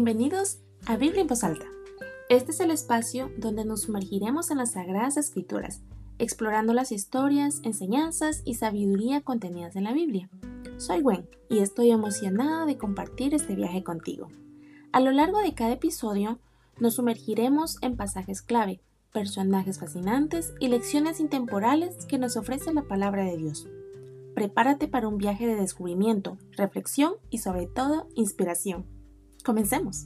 Bienvenidos a Biblia en voz alta. Este es el espacio donde nos sumergiremos en las sagradas escrituras, explorando las historias, enseñanzas y sabiduría contenidas en la Biblia. Soy Gwen y estoy emocionada de compartir este viaje contigo. A lo largo de cada episodio nos sumergiremos en pasajes clave, personajes fascinantes y lecciones intemporales que nos ofrece la palabra de Dios. Prepárate para un viaje de descubrimiento, reflexión y sobre todo inspiración. Comencemos.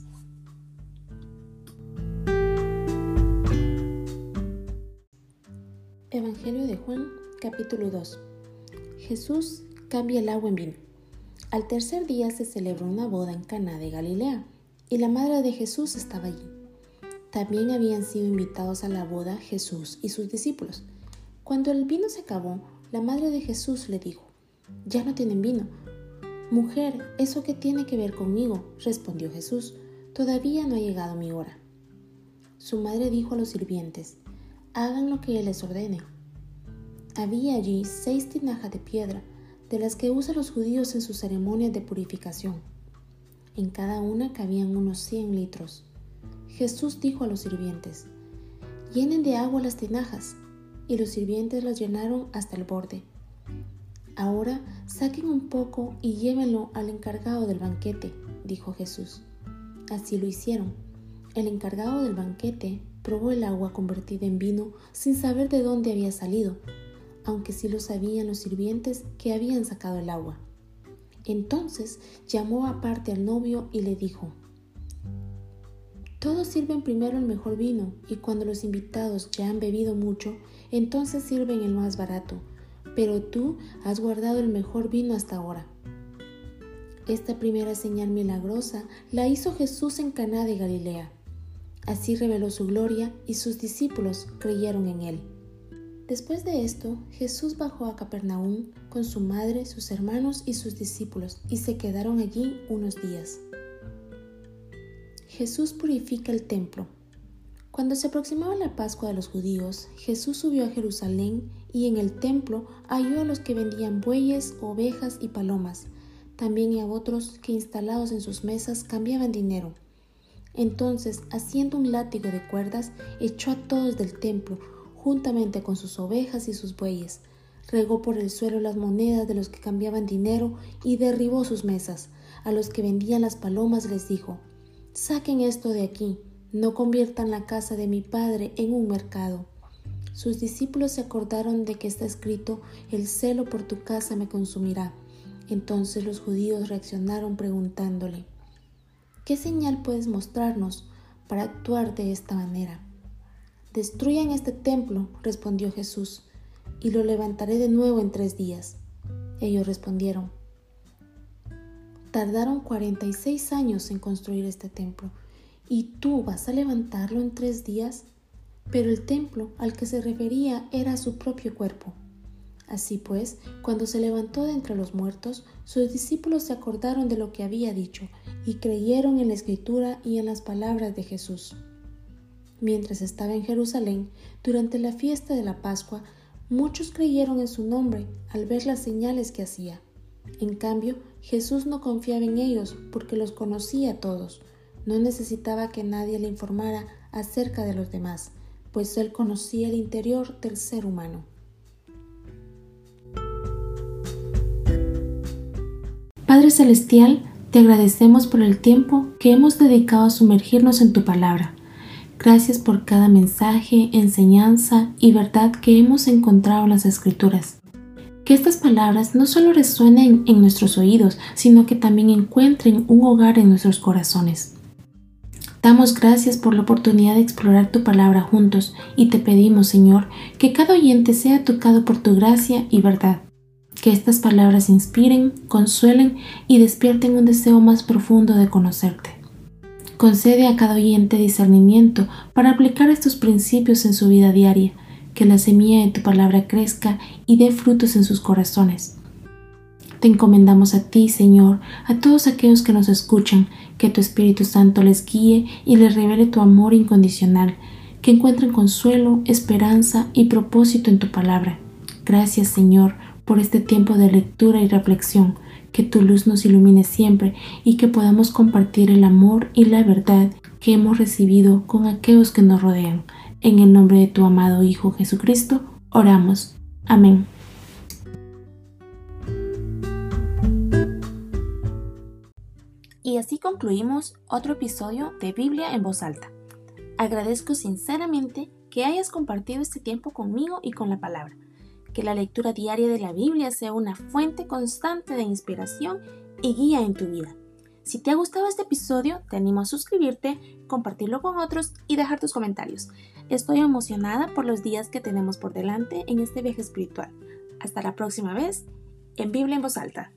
Evangelio de Juan, capítulo 2. Jesús cambia el agua en vino. Al tercer día se celebró una boda en Cana de Galilea, y la madre de Jesús estaba allí. También habían sido invitados a la boda Jesús y sus discípulos. Cuando el vino se acabó, la madre de Jesús le dijo, Ya no tienen vino. Mujer, ¿eso qué tiene que ver conmigo? respondió Jesús, todavía no ha llegado mi hora. Su madre dijo a los sirvientes, hagan lo que él les ordene. Había allí seis tinajas de piedra, de las que usan los judíos en sus ceremonias de purificación. En cada una cabían unos cien litros. Jesús dijo a los sirvientes, llenen de agua las tinajas, y los sirvientes las llenaron hasta el borde. Ahora saquen un poco y llévenlo al encargado del banquete, dijo Jesús. Así lo hicieron. El encargado del banquete probó el agua convertida en vino sin saber de dónde había salido, aunque sí lo sabían los sirvientes que habían sacado el agua. Entonces llamó aparte al novio y le dijo, Todos sirven primero el mejor vino, y cuando los invitados ya han bebido mucho, entonces sirven el más barato pero tú has guardado el mejor vino hasta ahora. Esta primera señal milagrosa la hizo Jesús en Caná de Galilea. Así reveló su gloria y sus discípulos creyeron en él. Después de esto, Jesús bajó a Capernaum con su madre, sus hermanos y sus discípulos y se quedaron allí unos días. Jesús purifica el templo. Cuando se aproximaba la Pascua de los judíos, Jesús subió a Jerusalén y en el templo halló a los que vendían bueyes, ovejas y palomas, también a otros que instalados en sus mesas cambiaban dinero. Entonces, haciendo un látigo de cuerdas, echó a todos del templo, juntamente con sus ovejas y sus bueyes, regó por el suelo las monedas de los que cambiaban dinero y derribó sus mesas. A los que vendían las palomas les dijo, Saquen esto de aquí no conviertan la casa de mi Padre en un mercado. Sus discípulos se acordaron de que está escrito, el celo por tu casa me consumirá. Entonces los judíos reaccionaron preguntándole, ¿qué señal puedes mostrarnos para actuar de esta manera? Destruyan este templo, respondió Jesús, y lo levantaré de nuevo en tres días. Ellos respondieron, tardaron cuarenta y seis años en construir este templo y tú vas a levantarlo en tres días. Pero el templo al que se refería era su propio cuerpo. Así pues, cuando se levantó de entre los muertos, sus discípulos se acordaron de lo que había dicho y creyeron en la escritura y en las palabras de Jesús. Mientras estaba en Jerusalén, durante la fiesta de la Pascua, muchos creyeron en su nombre al ver las señales que hacía. En cambio, Jesús no confiaba en ellos porque los conocía a todos no necesitaba que nadie le informara acerca de los demás, pues él conocía el interior del ser humano. Padre Celestial, te agradecemos por el tiempo que hemos dedicado a sumergirnos en tu palabra. Gracias por cada mensaje, enseñanza y verdad que hemos encontrado en las Escrituras. Que estas palabras no solo resuenen en nuestros oídos, sino que también encuentren un hogar en nuestros corazones. Damos gracias por la oportunidad de explorar tu palabra juntos y te pedimos, Señor, que cada oyente sea tocado por tu gracia y verdad. Que estas palabras inspiren, consuelen y despierten un deseo más profundo de conocerte. Concede a cada oyente discernimiento para aplicar estos principios en su vida diaria, que la semilla de tu palabra crezca y dé frutos en sus corazones. Te encomendamos a ti, Señor, a todos aquellos que nos escuchan, que tu Espíritu Santo les guíe y les revele tu amor incondicional, que encuentren consuelo, esperanza y propósito en tu palabra. Gracias, Señor, por este tiempo de lectura y reflexión. que tu luz nos ilumine siempre y que podamos compartir el amor y la verdad que hemos recibido con aquellos que nos rodean. En el nombre de tu amado Hijo Jesucristo, oramos. Amén. Y así concluimos otro episodio de Biblia en voz alta. Agradezco sinceramente que hayas compartido este tiempo conmigo y con la palabra. Que la lectura diaria de la Biblia sea una fuente constante de inspiración y guía en tu vida. Si te ha gustado este episodio, te animo a suscribirte, compartirlo con otros y dejar tus comentarios. Estoy emocionada por los días que tenemos por delante en este viaje espiritual. Hasta la próxima vez en Biblia en voz alta.